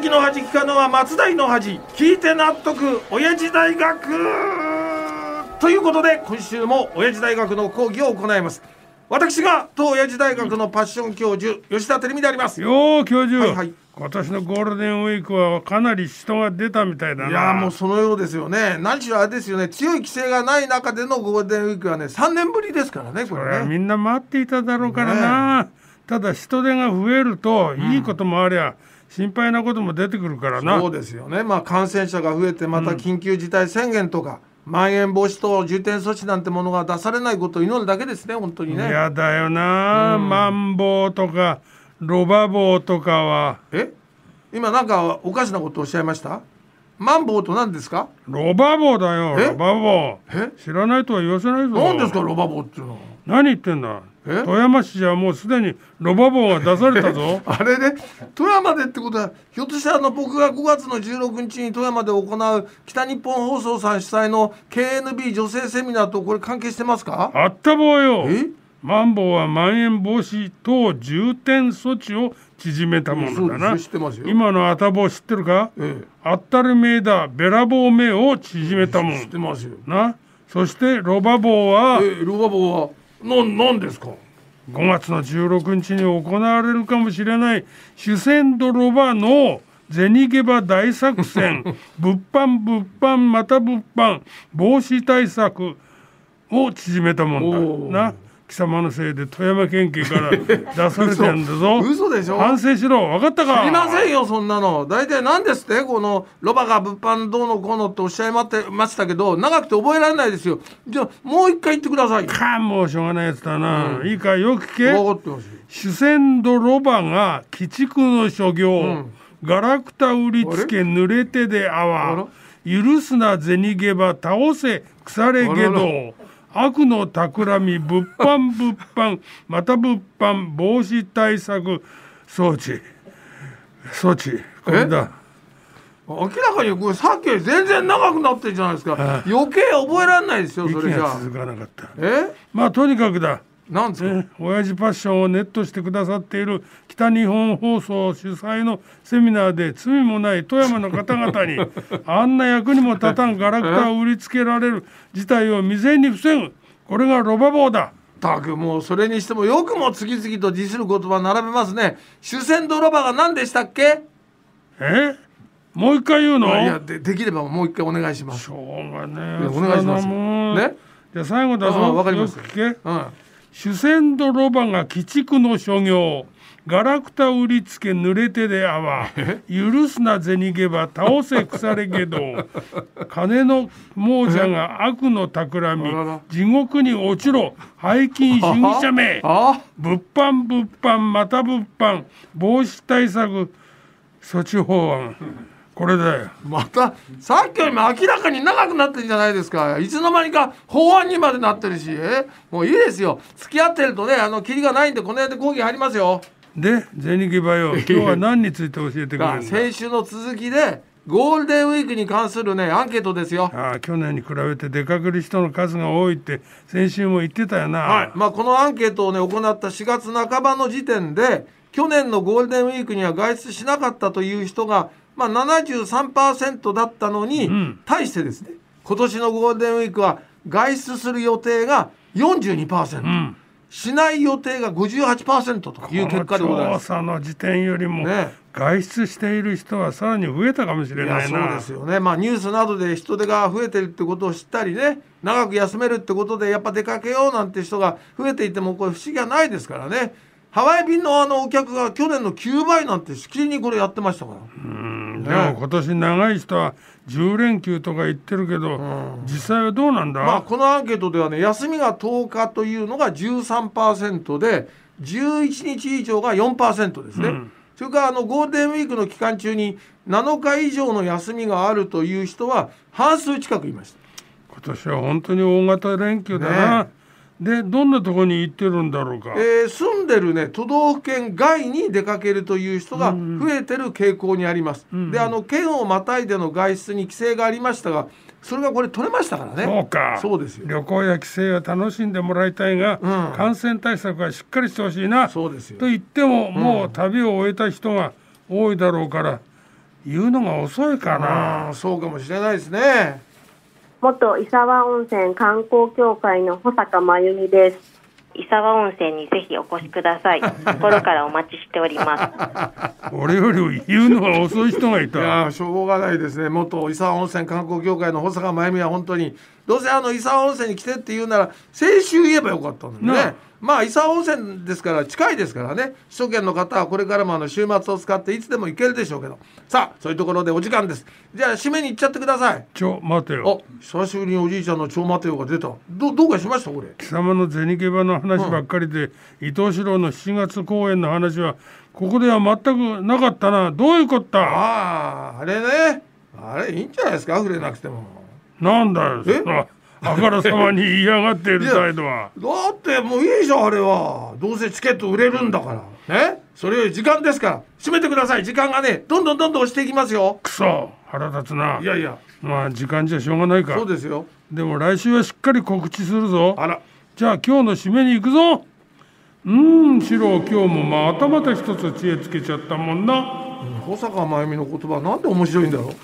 時の恥聞かぬは松代の恥聞いて納得。親父大学。ということで今週も親父大学の講義を行います。私が当親父大学のパッション教授吉田照美であります。よう教授、はいはい。今年のゴールデンウィークはかなり人が出たみたいだな。いやもうそのようですよね。何しろあれですよね。強い規制がない中でのゴールデンウィークはね3年ぶりですからねここれねみんな待っていただろうからな、ただ人手が増えるといいこともありゃ、心配なことも出てくるからな。そうですよね。まあ感染者が増えてまた緊急事態宣言とか、まん延防止等重点措置なんてものが出されないことを祈るだけですね本当にね。やだよな、マンボウとかロバボウとかは。え？今なんかおかしなことをおっしゃいました？マンボウと何ですか？ロバボウだよえ？ロバボえ？ウ知らないとは言わせないぞ。何ですかロバボウっていうのは？何言ってんだ？え？富山市じゃもうすでにロバボウが出されたぞ。あれね富山でってことはひょっとしたらあの僕が5月の16日に富山で行う北日本放送さん主催の KNB 女性セミナーとこれ関係してますか？あったぼうよ。え？マンボウはまん延防止等重点措置を縮めたものだな。今のあたぼう知ってるか？えあったるめだべらぼうめを縮めたもえ知ってんますよ。な？そしてロバボウはえロバボウはなんなんですか？5月の16日に行われるかもしれない主戦ドロバの銭ゲバ大作戦。物販物販また物販防止対策を縮めたもんだな貴様のせいで富山県警から 出されてんだぞ。嘘。でしょ？反省しろ。分かったか？知りませんよそんなの。大体何ですって？このロバが物販どうのこうのっておっしゃいまってましたけど長くて覚えられないですよ。じゃあもう一回言ってください。よかもうしょうがないやつだな、いいか？よく聞け。分かってますよ。主戦ドロバが鬼畜の所業、ん。ガラクタ売りつけ濡れてでああわ許すな銭ゲバ倒せ腐れゲド悪の企み物販物販また物販防止対策装置。装置これだ。明らかにこれさっきより全然長くなってるじゃないですか。余計覚えられないですよそ息れじゃあ。が続かなかった。え？まあとにかくだなんですか、ね、親父パッションをネットしてくださっている北日本放送主催のセミナーで罪もない富山の方々に あんな役にも立たんガラクタを売りつけられる事態を未然に防ぐこれがロバ棒だ。たくもうそれにしてもよくも次々とディスる言葉並べますね。主戦ドロバが何でしたっけ？え？もう一回言うの？いやでできればもう一回お願いします。しょうがねお願いしますね？じゃあ最後だあぞわかります。よく聞け。うん主戦ドロバが鬼畜の所業。ガラクタ売りつけ濡れてであわ。許すな銭ゲバ倒せ腐れゲド金の亡者が悪の企み。地獄に落ちろ。背筋主義者め。あ？物販物販また物販。防止対策措置法案これだよまたさっきよりも明らかに長くなってるじゃないですか。いつの間にか法案にまでなってるし。え？もういいですよ。付き合ってるとねあのキリがないんでこの辺で講義入りますよ。で銭ゲバよ今日は何について教えてくれるがんだ？先週の続きでゴールデンウィークに関するねアンケートですよ。ああ去年に比べて出かける人の数が多いって先週も言ってたよな、はい。まあ、このアンケートをね行った4月半ばの時点で去年のゴールデンウィークには外出しなかったという人が、まあ、73%だったのに、ん。対してですね今年のゴールデンウィークは外出する予定が42%、ん。しない予定が58%という結果でございます。調査の時点よりもね。外出している人はさらに増えたかもしれいやそうないなですよね、まあ、ニュースなどで人手が増えてるってことを知ったりね長く休めるってことでやっぱ出かけようなんて人が増えていてもこれ不思議はないですからねハワイ便のあのお客が去年の9倍なんてしきりにこれやってましたから。うん。でも今年長い人は10連休とか言ってるけど、実際はどうなんだ、まあ、このアンケートではね休みが10日というのが13%で11日以上が4%ですね、それからあのゴールデンウィークの期間中に7日以上の休みがあるという人は半数近くいました。今年は本当に大型連休だな、でどんなとこに行ってるんだろうか、えー住んでるね都道府県外に出かけるという人が増えてる傾向にあります。であの県をまたいでの外出に規制がありましたがそれがこれ取れましたからね。そうか。そうですよ。旅行や帰省は楽しんでもらいたいが、うん。感染対策はしっかりしてほしいなそうですよ。と言っても、もう旅を終えた人が多いだろうから言うのが遅いかな。そうかもしれないですね元伊沢温泉観光協会の保坂真由美です。伊沢温泉にぜひお越しください。心からお待ちしております。俺より言うのが遅い人がいたいやーしょうがないですね元伊沢温泉観光協会の保坂真由美は本当にどうせあの伊沢温泉に来てって言うなら先週言えばよかったのにね。まあ伊沢温泉ですから近いですからね。首都圏の方はこれからもあの週末を使っていつでも行けるでしょうけど。さあそういうところでお時間です。じゃあ締めに行っちゃってください。ちょ待てあよ久しぶりにおじいちゃんの超待てよが出た。どどうかしましたこれ？貴様の銭ゲバの話ばっかりで、伊藤四郎の7月公演の話はここでは全くなかったな。どういうこった？あああれね。あれいいんじゃないですか？触れなくてもなんだよえ？あからさまに言いやがっている態度は。だってもういいじゃんあれは。どうせチケット売れるんだから。ね？それより時間ですから。閉めてください。時間がねどんどんどんどん押していきますよ。くそ腹立つな。いやいや。まあ時間じゃしょうがないか。そうですよ。でも来週はしっかり告知するぞ。あら。じゃあ今日の締めに行くぞ。うーん四郎今日もまたまた一つ知恵つけちゃったもんな。保坂真由美の言葉なんで面白いんだろう